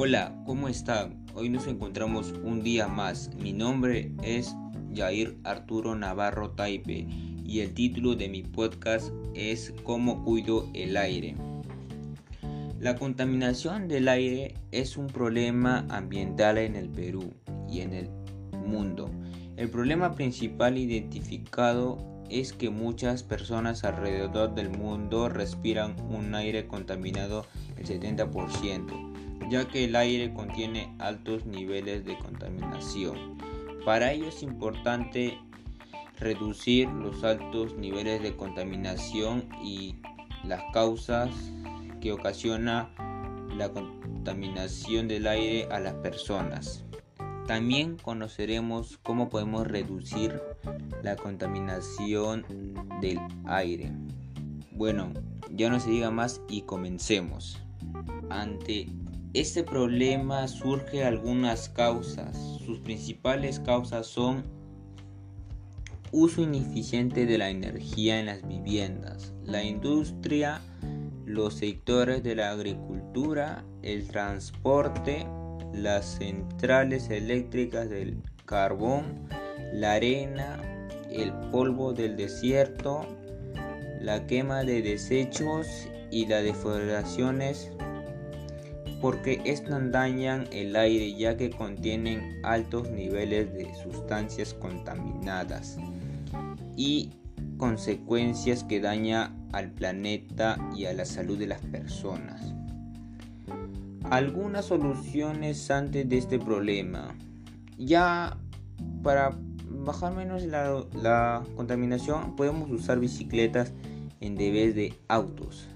Hola, ¿cómo están? Hoy nos encontramos un día más. Mi nombre es Jair Arturo Navarro Taipe y el título de mi podcast es ¿Cómo cuido el aire? La contaminación del aire es un problema ambiental en el Perú y en el mundo. El problema principal identificado es que muchas personas alrededor del mundo respiran un aire contaminado el 70%, ya que el aire contiene altos niveles de contaminación. Para ello es importante reducir los altos niveles de contaminación y las causas que ocasiona la contaminación del aire a las personas. También conoceremos cómo podemos reducir la contaminación del aire. Bueno, ya no se diga más y comencemos. Ante este problema surgen algunas causas. Sus principales causas son uso ineficiente de la energía en las viviendas, la industria, los sectores de la agricultura, el transporte, las centrales eléctricas del carbón, la arena, el polvo del desierto, la quema de desechos y las deforestaciones porque estas dañan el aire ya que contienen altos niveles de sustancias contaminadas y consecuencias que daña al planeta y a la salud de las personas algunas soluciones antes de este problema. Ya para bajar menos la, contaminación podemos usar bicicletas en vez de autos.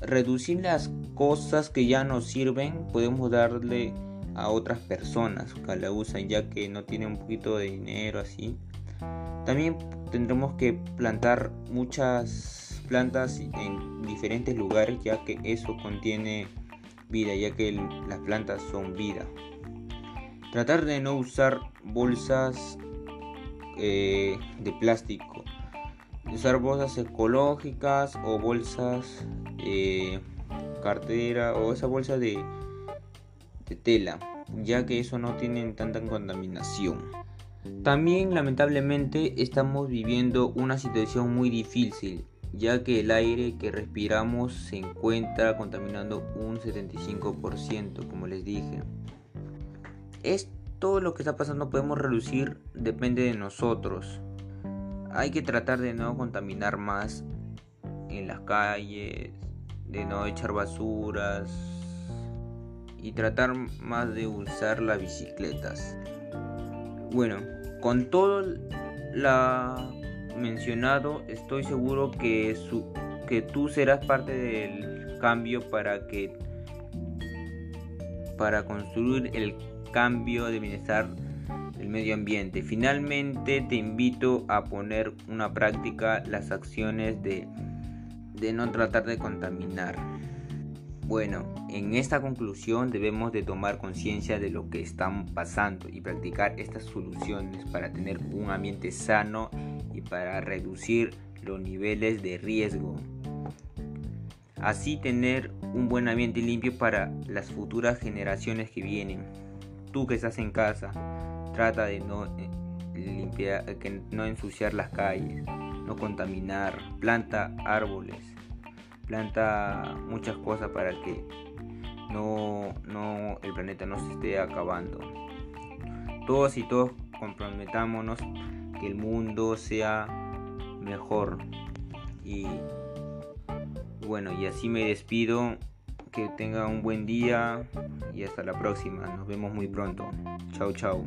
Reducir las cosas que ya nos sirven podemos darle a otras personas que la usan ya que no tienen un poquito de dinero así. También tendremos que plantar muchas plantas en diferentes lugares ya que eso contiene vida, ya que las plantas son vida. Tratar de no usar bolsas eh, de plástico. Usar bolsas ecológicas o bolsas eh, cartera o esa bolsa de, tela, ya que eso no tiene tanta contaminación. También lamentablemente estamos viviendo una situación muy difícil ya que el aire que respiramos se encuentra contaminando un 75%, como les dije. Es todo lo que está pasando podemos reducir depende de nosotros. Hay que tratar de no contaminar más en las calles, de no echar basuras y tratar más de usar las bicicletas. Bueno, con todo la mencionado, estoy seguro que, su, que tú serás parte del cambio para que para construir el cambio de bienestar del medio ambiente. Finalmente te invito a poner una práctica las acciones de, de no tratar de contaminar. Bueno, en esta conclusión debemos de tomar conciencia de lo que están pasando y practicar estas soluciones para tener un ambiente sano y para reducir los niveles de riesgo. Así tener un buen ambiente limpio para las futuras generaciones que vienen. Tú que estás en casa, trata de no eh, limpiar, que no ensuciar las calles, no contaminar, planta árboles planta muchas cosas para que no, no el planeta no se esté acabando. Todos y todos comprometámonos que el mundo sea mejor. Y bueno, y así me despido. Que tenga un buen día y hasta la próxima. Nos vemos muy pronto. Chao, chao.